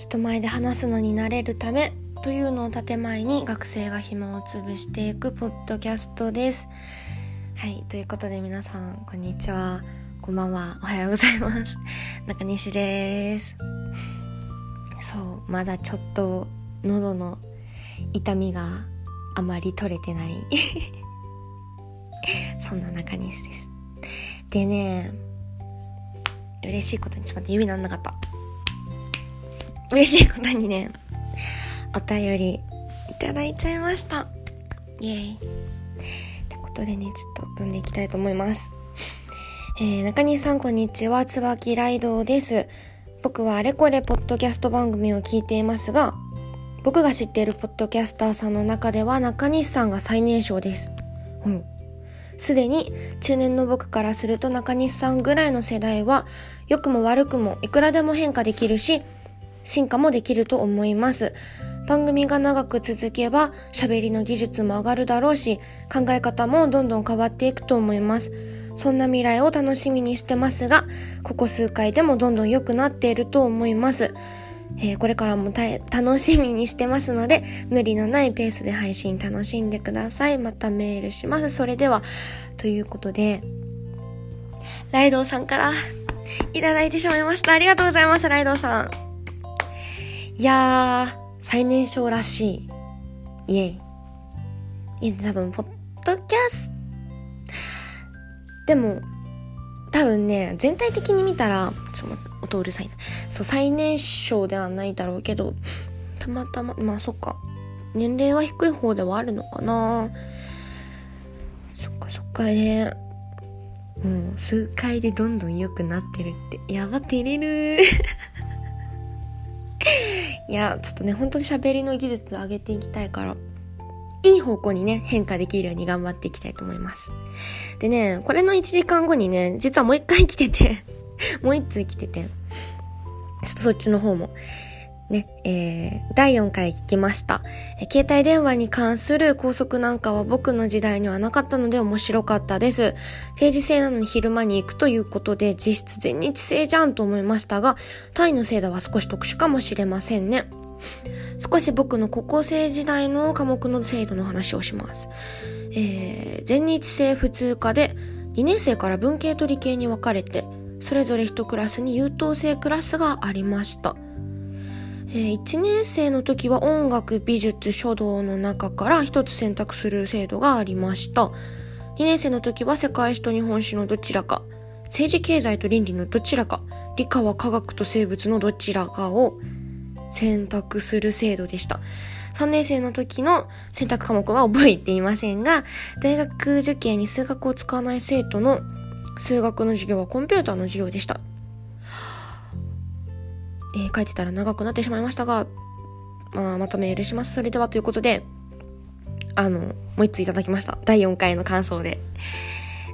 人前で話すのになれるためというのを建前に学生が紐を潰していくポッドキャストです。はい、ということで皆さんこんにちは、こんばんは、おはようございます。中西です。そう、まだちょっと喉の痛みがあまり取れてない そんな中西です。でね、嬉しいことに、ちょっと待って、指なんなかった。嬉しいことにね、お便りいただいちゃいました。イェイ。ってことでね、ちょっと読んでいきたいと思います。えー、中西さんこんにちは、椿ライドです。僕はあれこれポッドキャスト番組を聞いていますが、僕が知っているポッドキャスターさんの中では中西さんが最年少です。うん。すでに中年の僕からすると中西さんぐらいの世代は良くも悪くもいくらでも変化できるし進化もできると思います。番組が長く続けば喋りの技術も上がるだろうし考え方もどんどん変わっていくと思います。そんな未来を楽しみにしてますがここ数回でもどんどん良くなっていると思います。えー、これからも楽しみにしてますので、無理のないペースで配信楽しんでください。またメールします。それでは、ということで、ライドウさんからいただいてしまいました。ありがとうございます、ライドウさん。いやー、最年少らしい。イェイ。いや、多分、ポッドキャストでも、多分ね、全体的に見たら、ちょっと待って、音うるさいな。そう、最年少ではないだろうけど、たまたま、まあそっか。年齢は低い方ではあるのかなそっかそっかね。もう数回でどんどん良くなってるって。やば、照れるいや、ちょっとね、本当に喋りの技術上げていきたいから、いい方向にね、変化できるように頑張っていきたいと思います。でね、これの1時間後にね、実はもう1回来ててもう1通来てて、ちょっとそっちの方も、ね、えー、第4回聞きました、え携帯電話に関する校則なんかは僕の時代にはなかったので面白かったです。定時制なのに昼間に行くということで実質全日制じゃんと思いましたが、単位の制度は少し特殊かもしれませんね。少し僕の高校生時代の科目の制度の話をします。えー、全日制普通科で2年生から文系と理系に分かれてそれぞれ1クラスに優等生クラスがありました、えー、1年生の時は音楽美術書道の中から1つ選択する制度がありました。2年生の時は世界史と日本史のどちらか。政治経済と倫理のどちらか。理科は科学と生物のどちらかを選択する制度でした。3年生の時の選択科目は覚えていませんが、大学受験に数学を使わない生徒の数学の授業はコンピューターの授業でした。えー、書いてたら長くなってしまいましたが、まあ、またメールします。それではということで、あの、もう一ついただきました。第4回の感想で。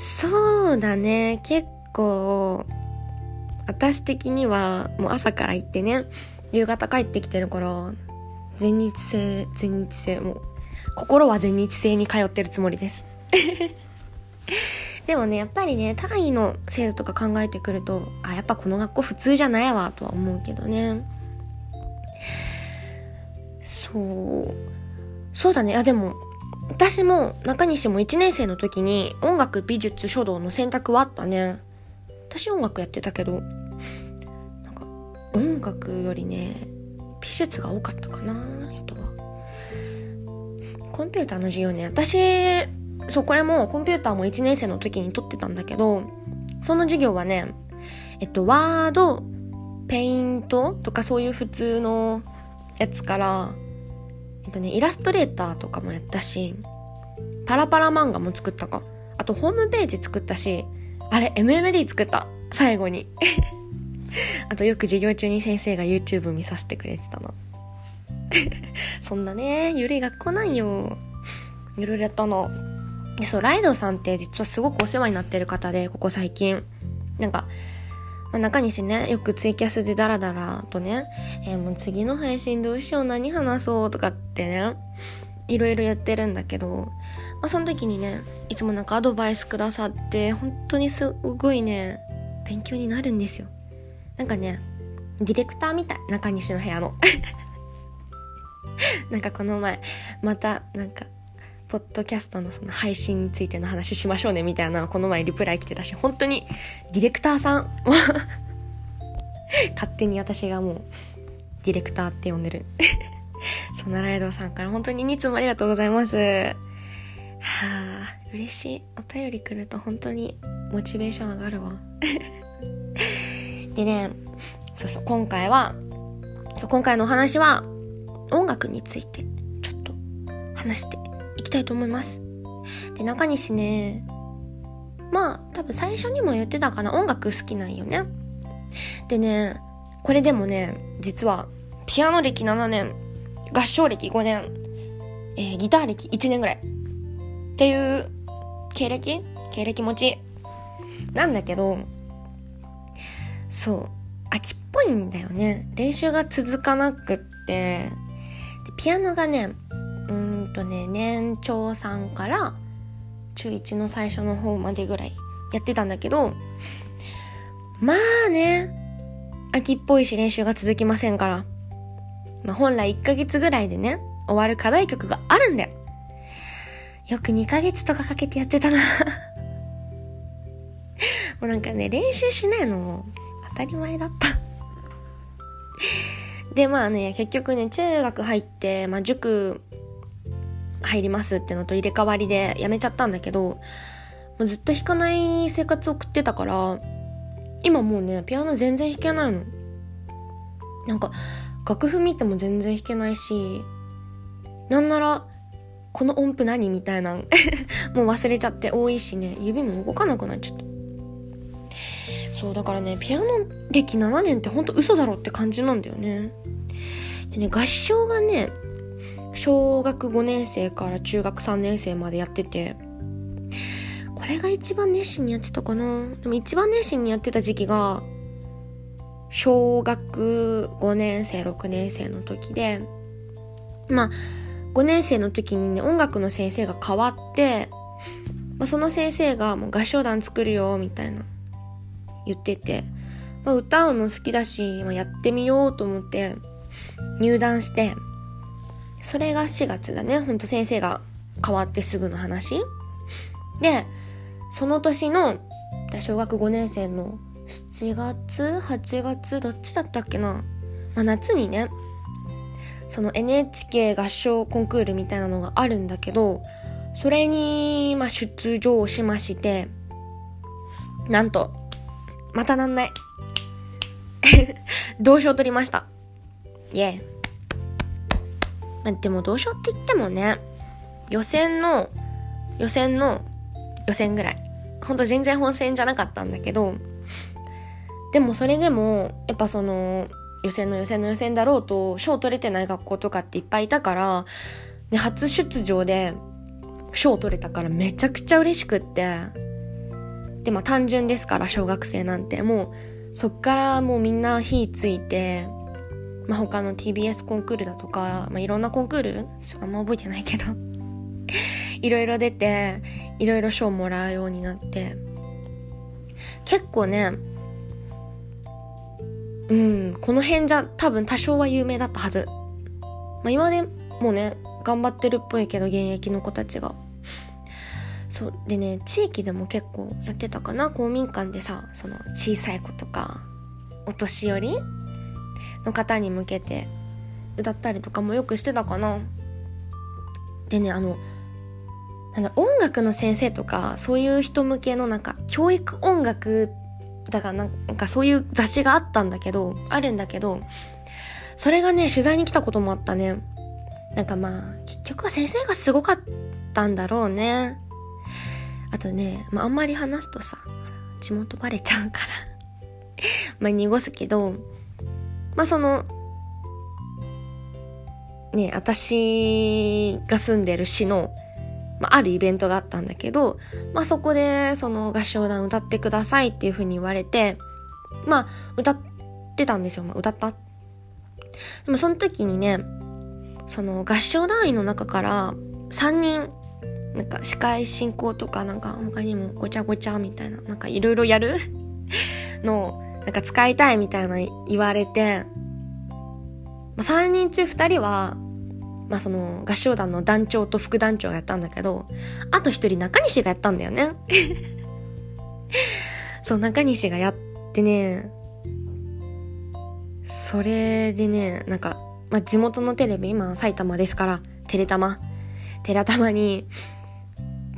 そうだね。結構、私的にはもう朝から行ってね、夕方帰ってきてるから、全日制全日制もう心は全日制に通ってるつもりですでもねやっぱりね単位の制度とか考えてくるとあやっぱこの学校普通じゃないわとは思うけどね。そう。そうだね。あでも私も中西も1年生の時に音楽美術書道の選択はあったね。私音楽やってたけどなんか音楽よりね美術が多かったかな人は。コンピューターの授業ね私そうこれもコンピューターも1年生の時に取ってたんだけどその授業はねえっとワードペイントとかそういう普通のやつからえっとねイラストレーターとかもやったしパラパラ漫画も作ったかあとホームページ作ったしあれ MMD 作った最後に あとよく授業中に先生が YouTube 見させてくれてたな。そんなね、ゆるい学校なんよ。いろいろやったの。で、そう、ライドさんって実はすごくお世話になってる方で、ここ最近。なんか、まあ、中西ね、よくツイキャスでダラダラとね、えー、もう次の配信どうしよう、何話そうとかってね、いろいろやってるんだけど、まあ、その時にね、いつもなんかアドバイスくださって、本当にすごいね、勉強になるんですよ。なんかねディレクターみたい中西の部屋の なんかこの前またなんかポッドキャストのその配信についての話しましょうねみたいなこの前リプライ来てたし本当にディレクターさん勝手に私がもうディレクターって呼んでる。そならえどさんから本当に2つもありがとうございます。はあ嬉しい。お便り来ると本当にモチベーション上がるわ。でねそうそう今回はそう今回のお話は音楽についてちょっと話していきたいと思います。で中西ねまあ多分最初にも言ってたかな。音楽好きなんよね。でねこれでもね実はピアノ歴7年合唱歴5年、えー、ギター歴1年ぐらい。っていう経歴？経歴持ち？なんだけどそう秋っぽいんだよね。練習が続かなくって。ピアノがねうんとね年長3から中1の最初の方までぐらいやってたんだけどまあね秋っぽいし練習が続きませんから、まあ、本来1ヶ月ぐらいでね終わる課題曲があるんだよ。よく2ヶ月とかかけてやってたな。もうなんかね、練習しないのも当たり前だった。で、まあね、結局ね、中学入って、まあ塾入りますってのと入れ替わりでやめちゃったんだけど、もうずっと弾かない生活を送ってたから、今もうね、ピアノ全然弾けないの。なんか、楽譜見ても全然弾けないし、なんなら、この音符何みたいな もう忘れちゃって多いしね指も動かなくなっちゃったそうだからねピアノ歴7年ってほんと嘘だろって感じなんだよねでね合唱がね小学5年生から中学3年生までやっててこれが一番熱心にやってたかな。でも一番熱心にやってた時期が小学5年生6年生の時でまあ5年生の時にね、音楽の先生が変わって、まあ、その先生がもう合唱団作るよ、みたいな言ってて、まあ、歌うの好きだし、まあ、やってみようと思って入団して、それが4月だね。ほんと先生が変わってすぐの話。で、その年の小学5年生の7月 ?8 月どっちだったっけなまあ、夏にね、その NHK 合唱コンクールみたいなのがあるんだけど、それに、まあ、出場しまして、なんと、またなんない。同賞取りました。イェイ。まあ、でも同賞って言ってもね、予選の、予選の、予選ぐらい。ほんと全然本戦じゃなかったんだけど、でもそれでも、やっぱその、予選の予選の予選だろうと賞取れてない学校とかっていっぱいいたから、ね、初出場で賞取れたからめちゃくちゃ嬉しくってでまあ単純ですから小学生なんてもうそっからもうみんな火ついて、まあ、他の TBS コンクールだとか、まあ、いろんなコンクールちょっとあんま覚えてないけど いろいろ出ていろいろ賞もらうようになって結構ねうん、この辺じゃ多分多少は有名だったはず。まあ、今でもね、頑張ってるっぽいけど、現役の子たちが。そう。でね、地域でも結構やってたかな。公民館でさ、その小さい子とか、お年寄りの方に向けて歌ったりとかもよくしてたかな。でね、あの、なんだ、音楽の先生とか、そういう人向けのなんか、教育音楽だからなんかそういう雑誌があったんだけど、あるんだけど、それがね、取材に来たこともあったね。なんかまあ、結局は先生がすごかったんだろうね。あとね、まああんまり話すとさ、地元バレちゃうから まあ濁すけど、まあその、ね、私が住んでる市のまあ、あるイベントがあったんだけど、まあ、そこでその合唱団歌ってくださいっていう風に言われて、まあ、歌ってたんですよ。まあ、歌った。でもその時にね、その合唱団員の中から3人、なんか司会進行とかなんか他にもごちゃごちゃみたいな、なんかいろいろやるのなんか使いたいみたいな言われて、まあ、3人中2人は、まあその合唱団の団長と副団長がやったんだけど、あと1人中西がやったんだよね。そう、中西がやってね、それでね、なんか、まあ、地元のテレビ、今埼玉ですから、テレタマ。テレタマに、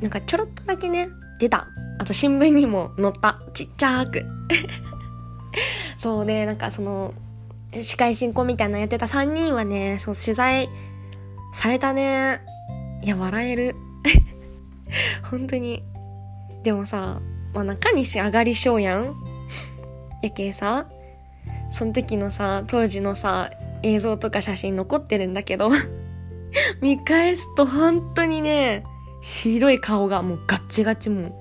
なんかちょろっとだけね、出た。あと新聞にも載った。ちっちゃーく。そうで、なんかその、司会進行みたいなのやってた3人はね、そう、取材されたね。いや、笑える。本当に。でもさ、まあ、中西上がり症やん。やけさ、その時のさ、当時のさ、映像とか写真残ってるんだけど 見返すと本当にね、ひどい顔がもうガッチガチもう、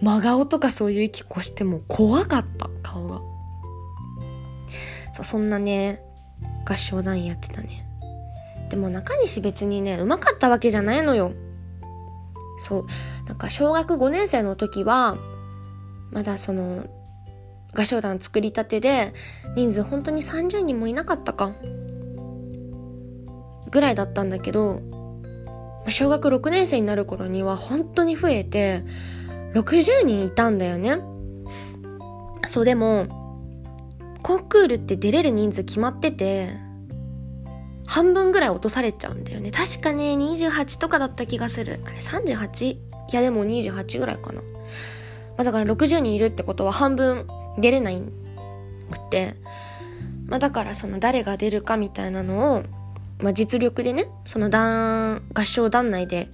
真顔とかそういう息越しても怖かった、顔が。そそんなね、合唱団やってたね。でも中西別にね、うまかったわけじゃないのよ。そう。なんか小学5年生の時は、まだその、合唱団作りたてで、人数本当に30人もいなかったか。ぐらいだったんだけど、小学6年生になる頃には本当に増えて、60人いたんだよね。そう、でも、コンクールって出れる人数決まってて、半分ぐらい落とされちゃうんだよね。確かね、28とかだった気がする。あれ 38? いやでも28ぐらいかな。まあだから60人いるってことは半分出れないくて、まあだからその誰が出るかみたいなのを、まあ実力でね、その団、合唱団内で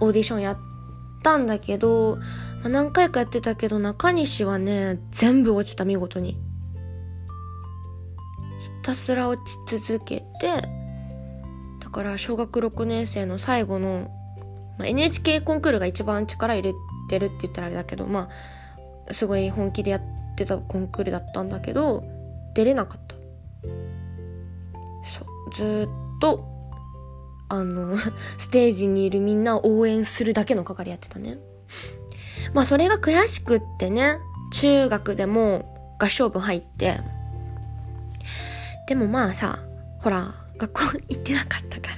オーディションやったんだけど、ま、何回かやってたけど中西はね、全部落ちた見事に。ひたすら落ち続けて、だから小学6年生の最後の、まあ、NHK コンクールが一番力入れてるって言ったらあれだけど、まあ、すごい本気でやってたコンクールだったんだけど、出れなかった。そう、ずっと、あの、ステージにいるみんなを応援するだけの係やってたね。まあそれが悔しくってね、中学でも合唱部入って、でもまあさ、ほら、学校行ってなかったか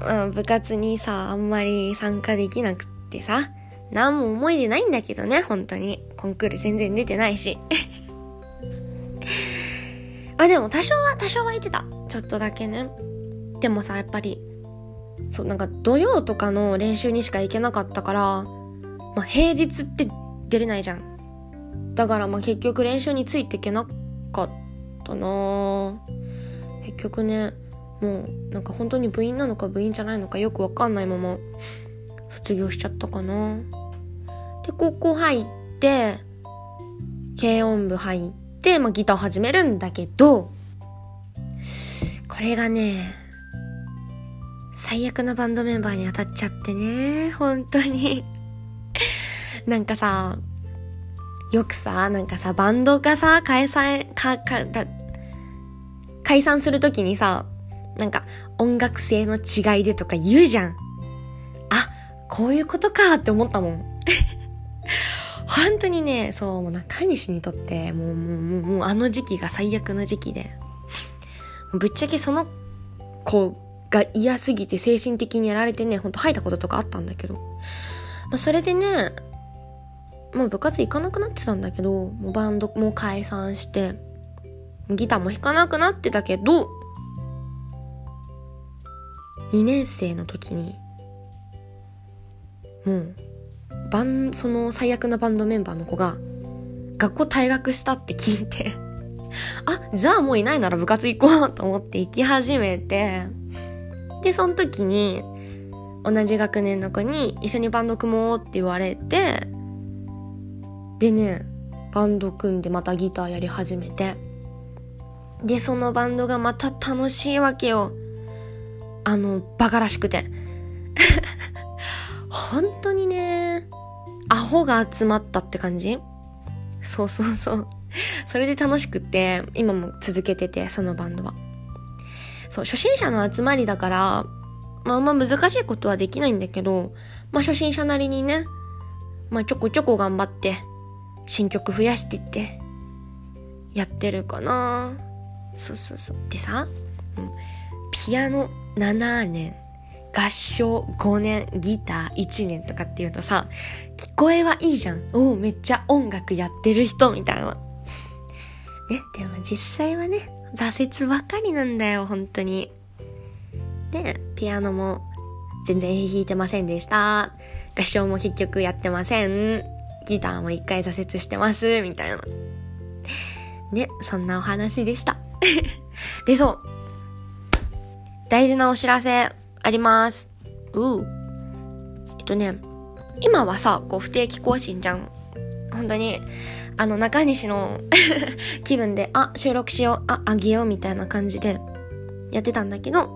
ら。部活にさ、あんまり参加できなくってさ、何も思い出ないんだけどね、本当に。コンクール全然出てないし。あ、でも多少は、多少は行ってた。ちょっとだけね。でもさ、やっぱり、そう、なんか土曜とかの練習にしか行けなかったから、まあ平日って出れないじゃん。だからまあ結局練習についていけなかったな結局ね、もうなんか本当に部員なのか部員じゃないのかよくわかんないまま卒業しちゃったかな。で、高校入って、軽音部入って、まあ、ギター始めるんだけど、これがね、最悪なバンドメンバーに当たっちゃってね、本当になんかさ、よくさ、なんかさ、バンドがさ、解散、か、か、だ、解散するときにさ、なんか音楽性の違いでとか言うじゃん。あ、こういうことかって思ったもん。本当にね、そう、もう中西にとって、もう、もう、もう、もうあの時期が最悪の時期で、ぶっちゃけその子が嫌すぎて精神的にやられてね、ほんと吐いたこととかあったんだけど、まあ、それでね、まあ部活行かなくなってたんだけど、もうバンドも解散して、ギターも弾かなくなってたけど、2年生の時に、もう、バン、その最悪なバンドメンバーの子が、学校退学したって聞いて あ、じゃあもういないなら部活行こうと思って行き始めて、で、その時に、同じ学年の子に一緒にバンド組もうって言われて、でね、バンド組んでまたギターやり始めて、で、そのバンドがまた楽しいわけよ。あの、バカらしくて。本当にね、アホが集まったって感じそうそうそう。それで楽しくって、今も続けてて、そのバンドは。そう、初心者の集まりだから、まああんま難しいことはできないんだけど、まあ初心者なりにね、まあちょこちょこ頑張って新曲増やしていって、やってるかなそうそうそう。でさ、うん、ピアノ7年、合唱5年、ギター1年とかっていうとさ、聞こえはいいじゃん。おお、めっちゃ音楽やってる人みたいな。ね、でも実際はね、挫折ばかりなんだよ、本当に。で、ピアノも全然弾いてませんでした。合唱も結局やってません。ギターも一回挫折してます、みたいな。ね、そんなお話でした。で、そう。大事なお知らせあります。うう。えっとね、今はさ、こう不定期更新じゃん。本当に、あの、中西の 気分で、あ、収録しよう、あ、あげようみたいな感じでやってたんだけど、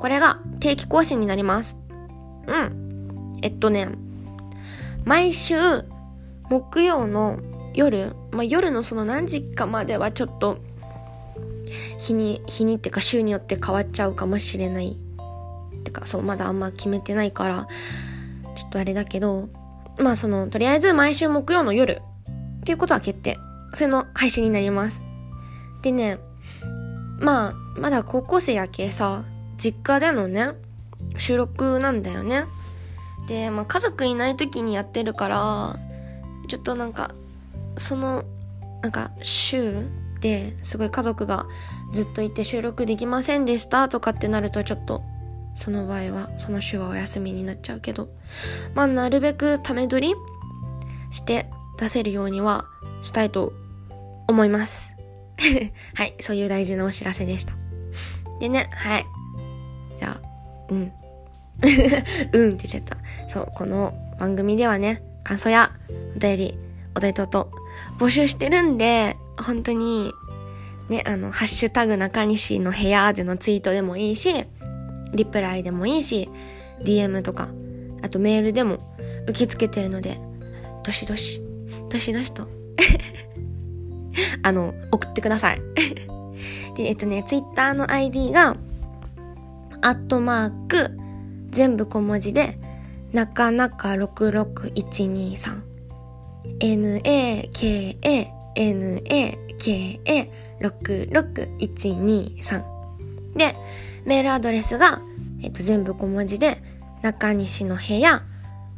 これが定期更新になります。うん。えっとね、毎週木曜の夜、まあ、夜のその何時かまではちょっと日に、日にってか週によって変わっちゃうかもしれない。てか、そう、まだあんま決めてないから、ちょっとあれだけど、まあその、とりあえず毎週木曜の夜っていうことは決定。それの配信になります。でね、まあ、まだ高校生やけさ、実家でのね、収録なんだよね。で、まあ家族いない時にやってるから、ちょっとなんか、その、なんか週ですごい家族がずっといて収録できませんでしたとかってなるとちょっとその場合はその週はお休みになっちゃうけどまあなるべくため撮りして出せるようにはしたいと思います。はいそういう大事なお知らせでした。でねはい。じゃあうん。うんって言っちゃった。そうこの番組ではね感想やお便りお題等々募集してるんで本当にねあのハッシュタグ中西の部屋でのツイートでもいいしリプライでもいいし、DM とか、あとメールでも受け付けてるので、どしどし、どしどしとあの、送ってください で、えっとね、Twitter の ID が、アットマーク、全部小文字で、なかなか66123。naka,naka,66123。で、メールアドレスが、えっと、全部小文字で、中西の部屋、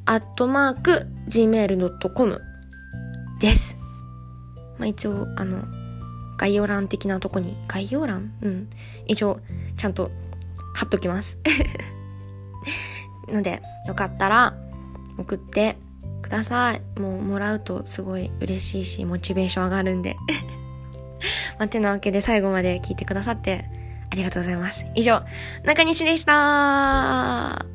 アットマーク、gmail.com です。まあ、一応、あの、概要欄的なとこに、概要欄？うん。一応、ちゃんと貼っときます。ので、よかったら、送ってください。もう、もらうとすごい嬉しいし、モチベーション上がるんで。まあ、てなわけで最後まで聞いてくださって、ありがとうございます。以上、中西でした